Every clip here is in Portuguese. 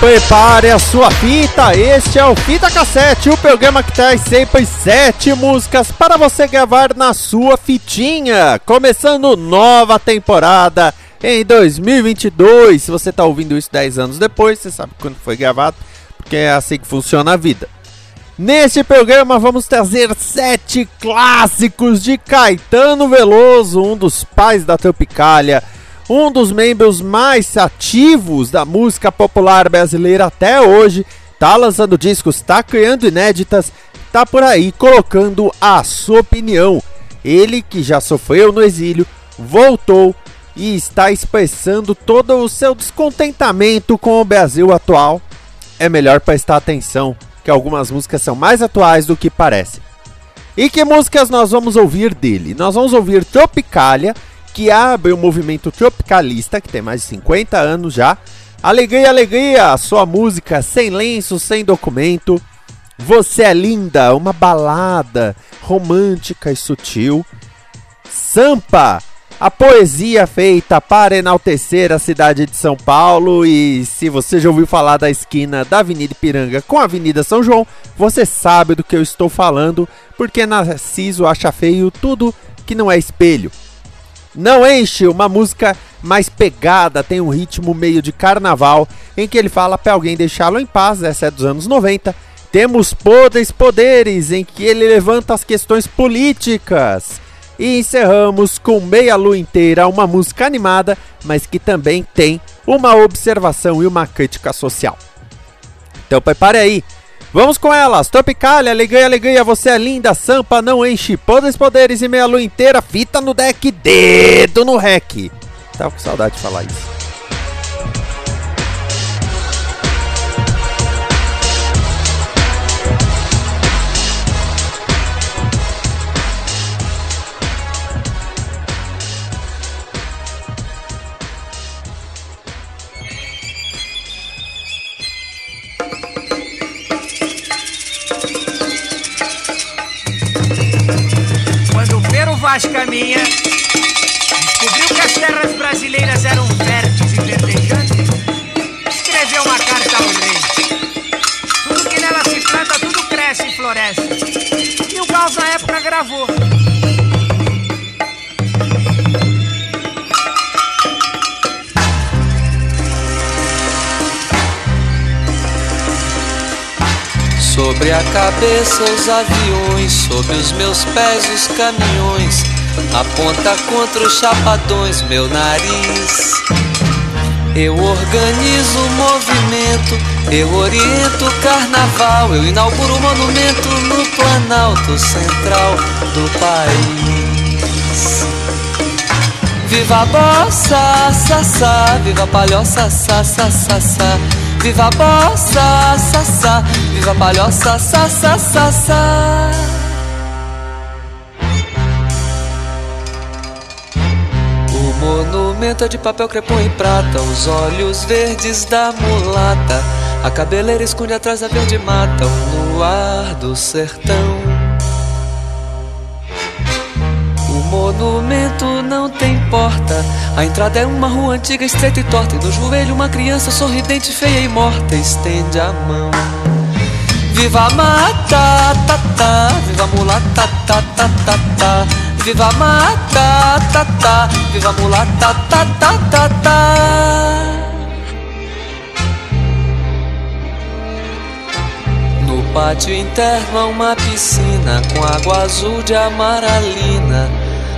Prepare a sua fita, este é o Fita Cassete, o programa que traz sempre sete músicas para você gravar na sua fitinha. Começando nova temporada em 2022. Se você está ouvindo isso 10 anos depois, você sabe quando foi gravado, porque é assim que funciona a vida. Neste programa vamos trazer sete clássicos de Caetano Veloso, um dos pais da Tropicália um dos membros mais ativos da música popular brasileira até hoje, tá lançando discos, tá criando inéditas, tá por aí colocando a sua opinião. Ele que já sofreu no exílio, voltou e está expressando todo o seu descontentamento com o Brasil atual. É melhor prestar atenção, que algumas músicas são mais atuais do que parecem. E que músicas nós vamos ouvir dele? Nós vamos ouvir Tropicália, que abre o movimento tropicalista, que tem mais de 50 anos já. Alegria, alegria, sua música sem lenço, sem documento. Você é linda, uma balada romântica e sutil. Sampa, a poesia feita para enaltecer a cidade de São Paulo. E se você já ouviu falar da esquina da Avenida Ipiranga com a Avenida São João, você sabe do que eu estou falando, porque Narciso acha feio tudo que não é espelho. Não enche, uma música mais pegada, tem um ritmo meio de carnaval, em que ele fala para alguém deixá-lo em paz, essa é dos anos 90. Temos Poderes Poderes, em que ele levanta as questões políticas. E encerramos com Meia Lua Inteira, uma música animada, mas que também tem uma observação e uma crítica social. Então prepare aí, Vamos com elas, Tropicália, alegria, alegria, você é linda, Sampa, não enche, poderes, poderes e meia lua inteira, fita no deck, dedo no rec. Tava com saudade de falar isso. Vaz caminha, descobriu que as terras brasileiras eram férteis e verdejantes, escreveu uma carta ao rei. Tudo que nela se planta, tudo cresce e floresce. E o Gauss na época gravou. Sobre a cabeça os aviões, sobre os meus pés os caminhões, aponta contra os chapadões meu nariz. Eu organizo o movimento, eu oriento o carnaval, eu inauguro o monumento no Planalto Central do país. Viva a bossa, sassá, viva a palhoça, sassá, sassá. Viva a bossa, sassá, viva a palhoça, sassá, sassá. O monumento é de papel crepom e prata, os olhos verdes da mulata, a cabeleira esconde atrás da verde mata, o luar do sertão. Monumento não tem porta. A entrada é uma rua antiga, estreita e torta. E no joelho uma criança sorridente, feia e morta estende a mão. Viva a mata, ta, ta, viva a mulata, ta, ta, ta, ta. Viva a mata, ta, ta, viva a mulata, ta, ta, ta, ta. No pátio interno há uma piscina com água azul de amaralina,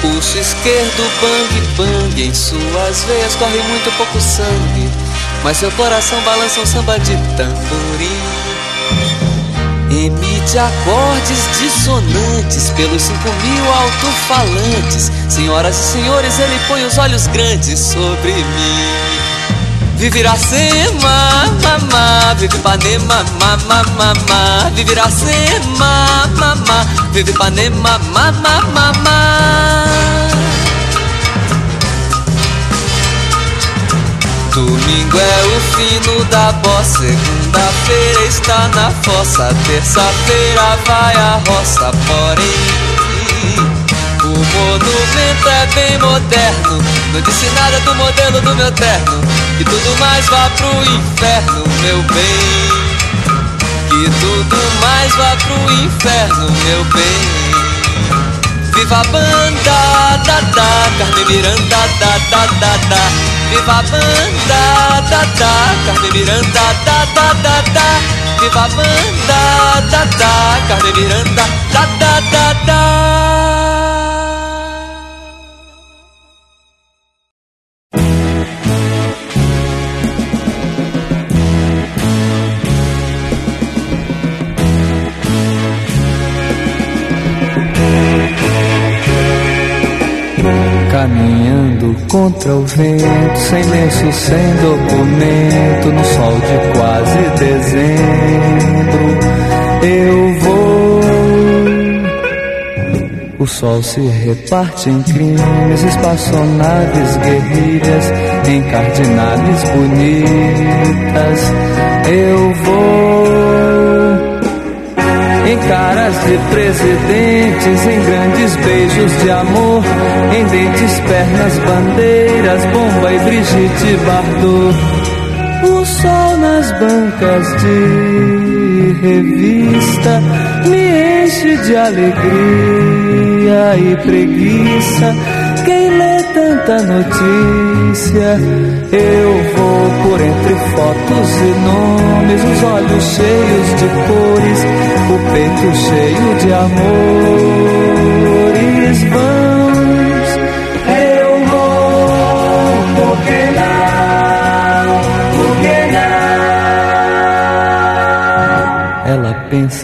pulso esquerdo, bang bang, em suas veias corre muito pouco sangue, mas seu coração balança um samba de tamborim. Emite acordes dissonantes pelos cinco mil alto-falantes. Senhoras e senhores, ele põe os olhos grandes sobre mim. Vive Iracema, mamá, vive Ipanema, mamá, mamá, vive Iracema, mamá, vive Ipanema, mamá, mamá. Domingo é o fino da bossa, segunda-feira está na fossa, terça-feira vai a roça, porém o monumento é bem moderno, não disse nada do modelo do meu terno, que tudo mais vá pro inferno, meu bem. Que tudo mais vá pro inferno, meu bem. Viva a banda, da, da, Carmen Miranda, da, da, da, da. Viva a banda, da, da, Carmen Miranda, da, da, da, da. Viva a banda, da, da, Carmen Miranda, da, da, da, da. Contra o vento, sem lenço, sem documento, no sol de quase dezembro, eu vou. O sol se reparte em crimes, espaçonaves, guerrilhas, encardinadas bonitas, eu vou em caras de presidentes, em grandes beijos de amor, em dentes, pernas, bandeiras, bomba e Brigitte Bardot. O sol nas bancas de revista me enche de alegria e preguiça. Quem lê tanta notícia, eu vou por entre fotos e nomes, os olhos cheios de cores, o peito cheio de amores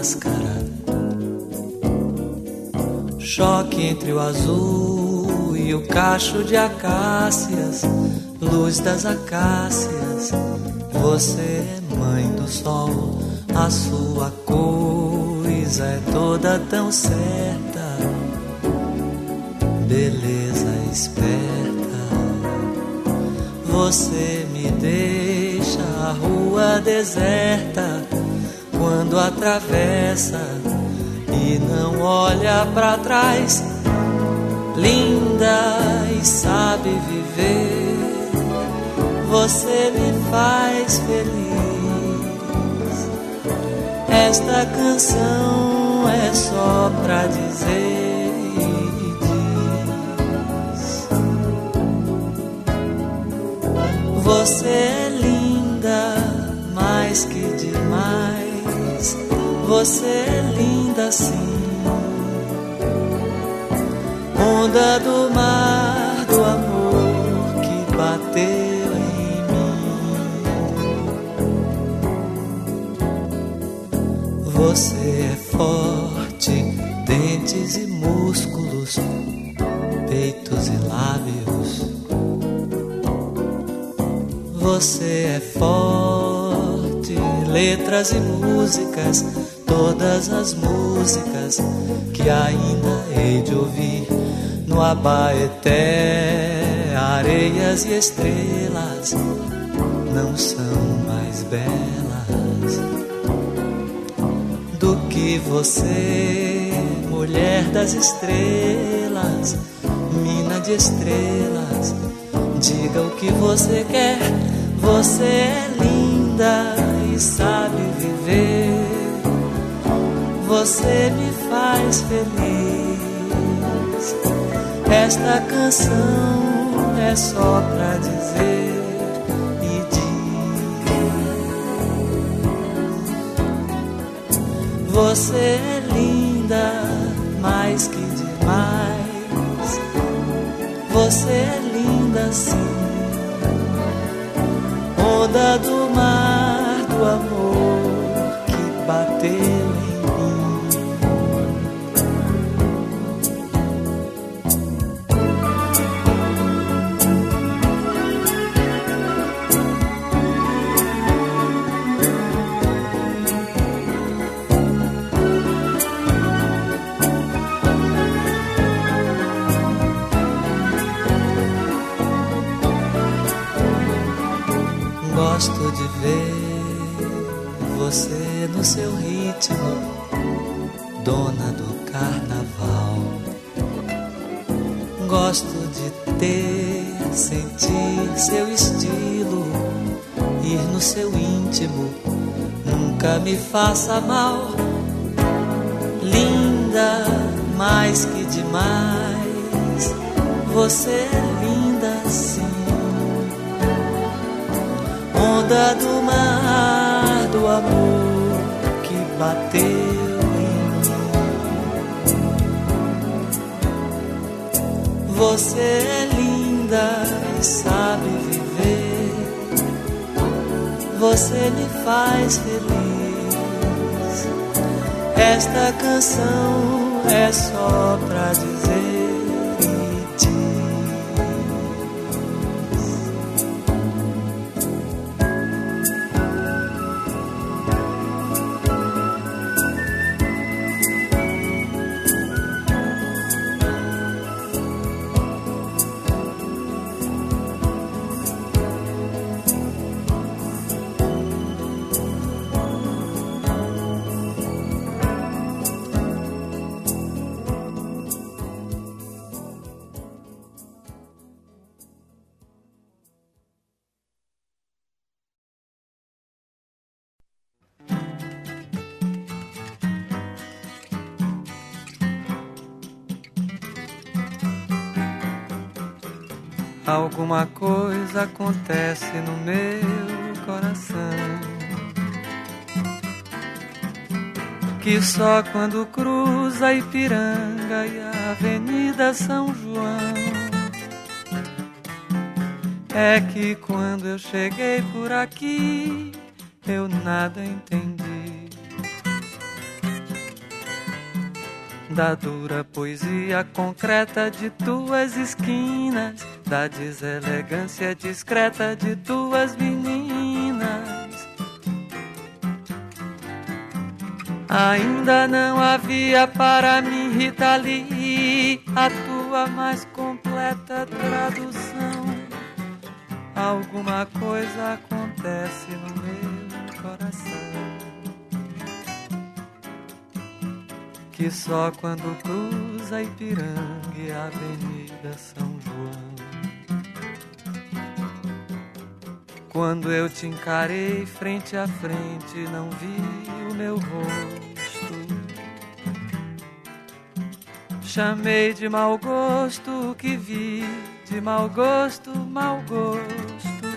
Máscara. Choque entre o azul e o cacho de acácias, luz das acácias. Você é mãe do sol, a sua coisa é toda tão certa. Beleza esperta, você me deixa a rua deserta quando atravessa e não olha para trás. Linda e sabe viver, você me faz feliz. Esta canção é só pra dizer diz: Você é linda, mais que demais. Você é linda sim. Onda do mar do amor que bateu em mim. Você é forte, dentes e músculos, peitos e lábios. Você é forte, letras e músicas, todas as músicas que ainda hei de ouvir no Abaeté, areias e estrelas não são mais belas do que você, mulher das estrelas, mina de estrelas. Diga o que você quer, você é linda e sabe viver. Você me faz feliz. Esta canção é só pra dizer e diz: Você é linda, mais que demais. Você é linda sim. Onda do mar do amor dona do carnaval. Gosto de ter, sentir seu estilo, ir no seu íntimo, nunca me faça mal. Linda, mais que demais, você é linda sim onda do mar do amor que bateu Você é linda e sabe viver. Você me faz feliz. Esta canção é só pra dizer Alguma coisa acontece no meu coração. Que só quando cruza a Ipiranga e a Avenida São João É que quando eu cheguei por aqui, eu nada entendi. Da dura poesia concreta de tuas esquinas, da deselegância discreta de tuas meninas. Ainda não havia para mim, Rita Lee, a tua mais completa tradução. Alguma coisa acontece no meu coração. Que só quando cruza Ipiranga e a Avenida São João. Quando eu te encarei frente a frente, não vi o meu rosto. Chamei de mau gosto o que vi, de mau gosto, mau gosto.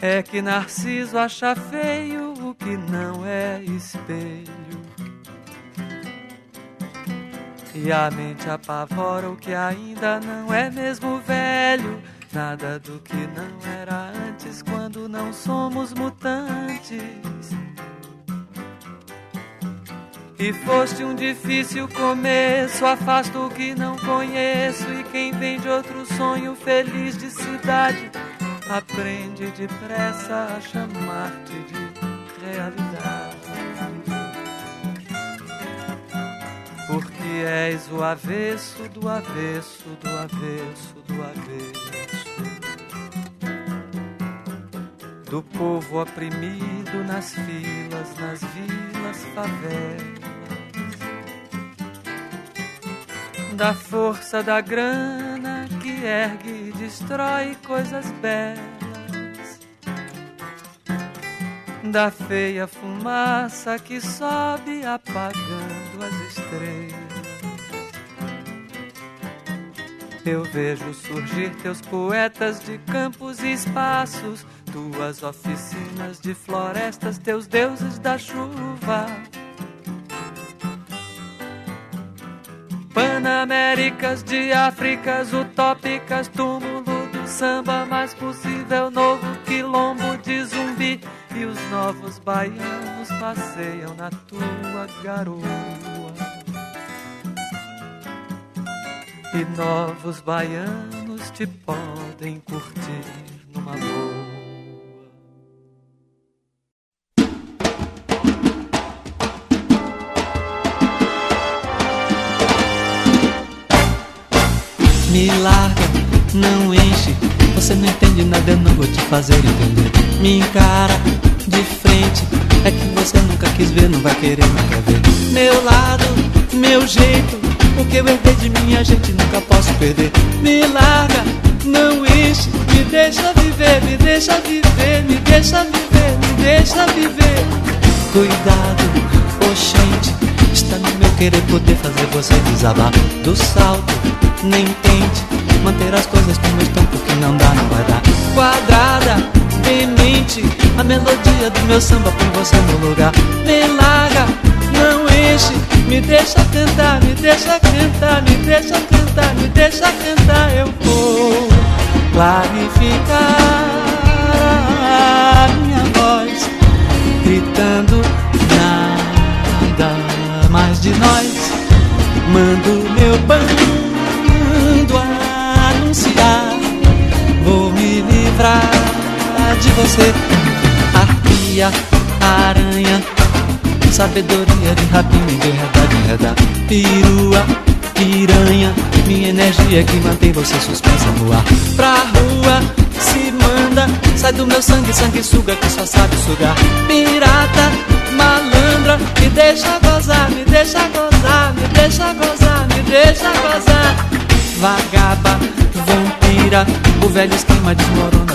É que Narciso acha feio o que não é espelho. E a mente apavora o que ainda não é mesmo velho. Nada do que não era antes quando não somos mutantes. E foste um difícil começo, afasto o que não conheço. E quem vem de outro sonho feliz de cidade, aprende depressa a chamar-te de realidade. Porque és o avesso do avesso do avesso do avesso do povo oprimido nas filas, nas vilas, favelas, da força da grana que ergue e destrói coisas belas, da feia fumaça que sobe apagando as estrelas. Eu vejo surgir teus poetas de campos e espaços tuas oficinas de florestas, teus deuses da chuva. Panaméricas de Áfricas utópicas, túmulo do samba mais possível, novo quilombo de zumbi. E os novos baianos passeiam na tua garoa. E novos baianos te podem curtir numa boa. Me larga, não enche. Você não entende nada, eu não vou te fazer entender. Me encara de frente. É que você nunca quis ver, não vai querer, quer ver. Meu lado, meu jeito. O que eu herdei de minha gente nunca posso perder. Me larga, não enche. Me deixa viver, me deixa viver, me deixa viver, me deixa viver. Cuidado, oxente. Está no meu querer poder fazer você desabar do salto. Nem tente manter as coisas como estão, porque não dá, não vai dar. Quadrada, demente, a melodia do meu samba põe você no lugar. Me larga, não enche, me deixa cantar, me deixa cantar, me deixa cantar, me deixa cantar. Eu vou clarificar a minha voz, gritando nada mais de nós. Mando meu bando anunciar, vou me livrar de você. Arpia, aranha, sabedoria de rapina, enredar, de enredar. Pirua, piranha, minha energia que mantém você suspensa no ar. Pra rua, se manda, sai do meu sangue, sangue suga que só sabe sugar. Pirata, malandra, me deixa gozar, me deixa gozar, me deixa gozar, me deixa gozar. Vagaba, vampira, o velho esquema desmorona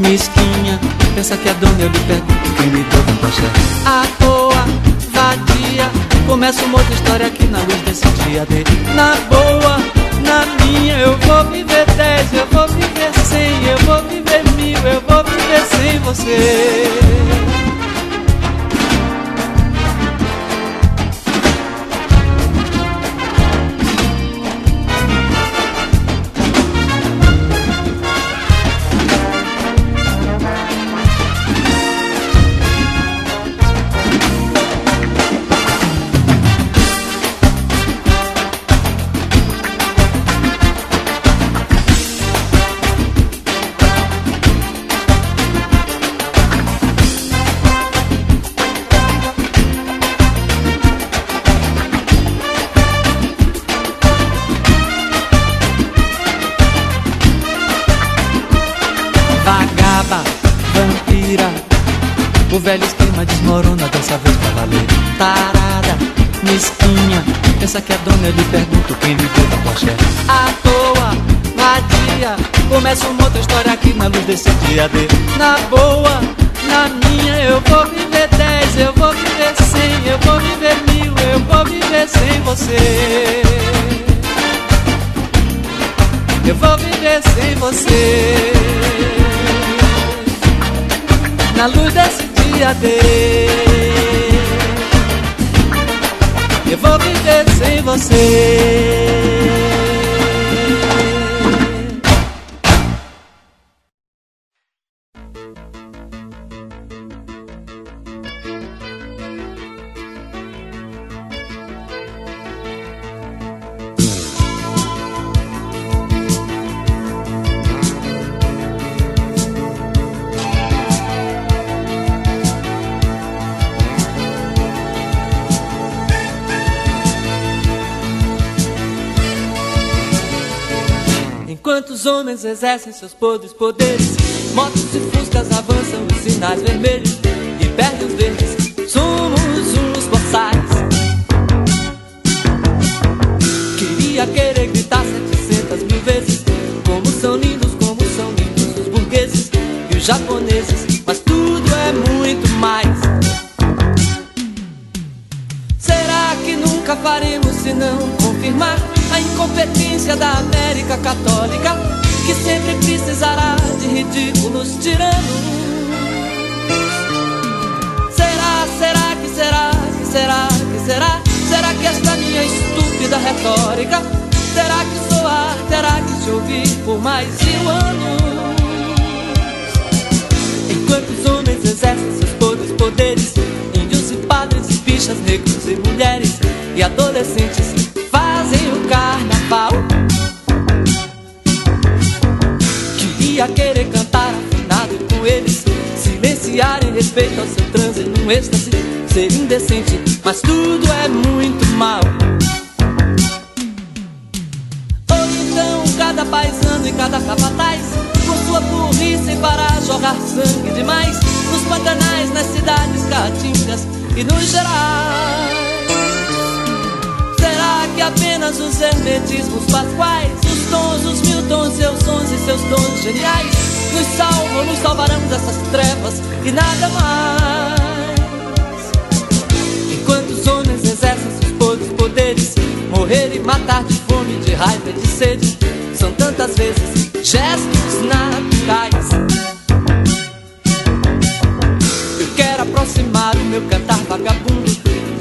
mesquinha, pensa que é dona, eu lhe pergunto quem me deu chefe. À toa, vadia, começa uma outra história aqui na luz desse dia D. Na boa, na minha, eu vou viver dez, eu vou viver cem, eu vou viver mil, eu vou viver sem você. Que é dona, eu lhe pergunto quem lhe deu da pochete. À toa, vadia, começa uma outra história aqui na luz desse dia D. Na boa, na minha, eu vou viver dez, eu vou viver cem, eu vou viver mil, eu vou viver sem você. Eu vou viver sem você. Na luz desse dia D. Eu vou viver sem você. Exercem seus podres poderes. Motos e fuscas avançam os sinais vermelhos e perdem os verdes. Somos uns boçais. Queria querer gritar 700 mil vezes. Como são lindos, como são lindos os burgueses e os japoneses. Mas tudo é muito mais. Será que nunca faremos se não confirmar? a incompetência da América Católica, que sempre precisará de ridículos tiranos. Será, será que será, que será, que será? Será que esta minha estúpida retórica terá que soar, terá que se ouvir por mais mil anos? Enquanto os homens exercem seus podres poderes, índios e padres, bichas, negros e mulheres e adolescentes fazem o carnaval. Queria querer cantar afinado com eles, silenciar em respeito ao seu transe num êxtase, ser indecente, mas tudo é muito mal. Ou então cada paisano e cada capataz, com sua burrice para jogar sangue demais, nos pantanais, nas cidades caatingas e nos gerais que apenas os hermetismos pasquais, os tons, os mil tons, seus sons e seus dons geniais, nos salvam, nos salvarão dessas trevas e nada mais. Enquanto os homens exercem seus podres poderes, morrer e matar de fome, de raiva e de sede, são tantas vezes gestos naturais. Eu quero aproximar o meu cantar vagabundo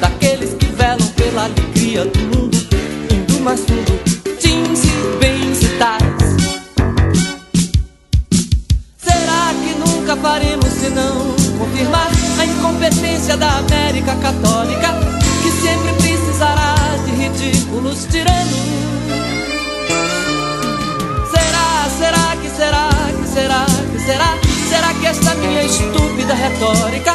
daqueles que velam pela alegria do mundo mais fundo, jeans e bens e tais. Será que nunca faremos senão confirmar a incompetência da América Católica, que sempre precisará de ridículos tiranos? Será, será que será, que será, que será? Será que esta minha estúpida retórica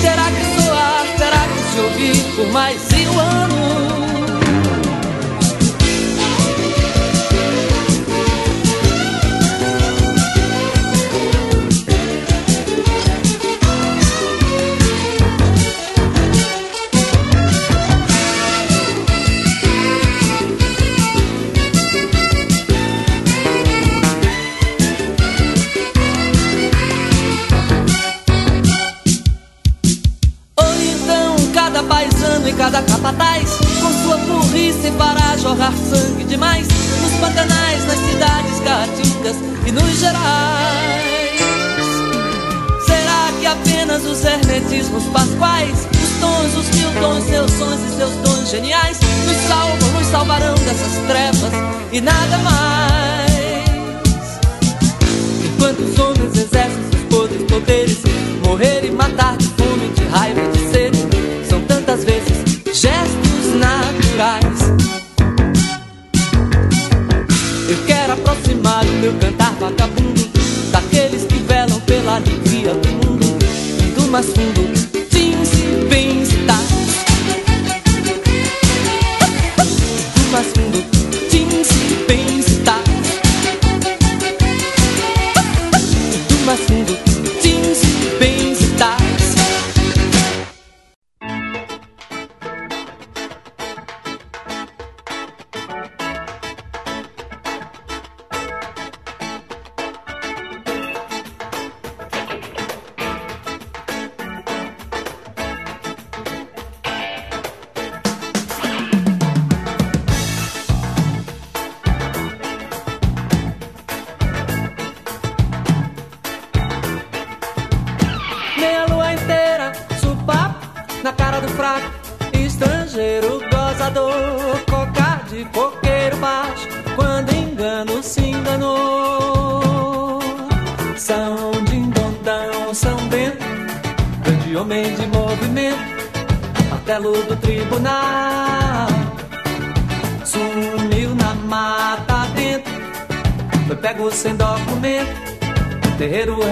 terá que soar, terá que se ouvir por mais mil anos? Nos salvam, nos salvarão dessas trevas e nada mais Enquanto os homens exercem seus podres poderes Morrer e matar de fome, de raiva e de sede São tantas vezes gestos naturais. Eu quero aproximar o meu cantar vagabundo daqueles que velam pela alegria do mundo, do mais fundo,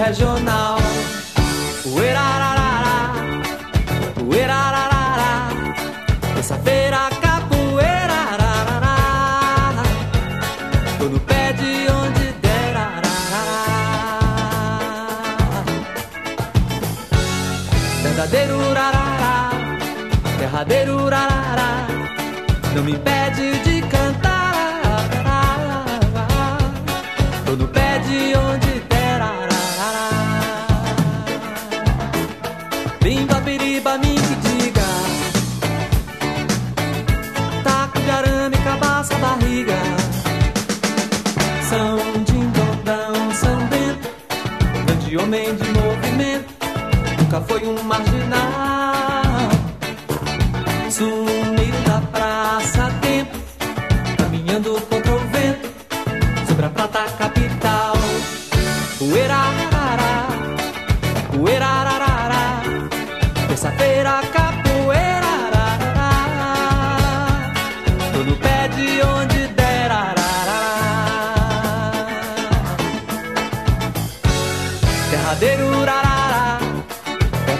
regional. Uerararará, uerararará, terça-feira capoeira. todo tô no pé de onde der. Ararará. Verdadeiro urarará, derradeiro não me impede de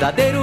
verdadeiro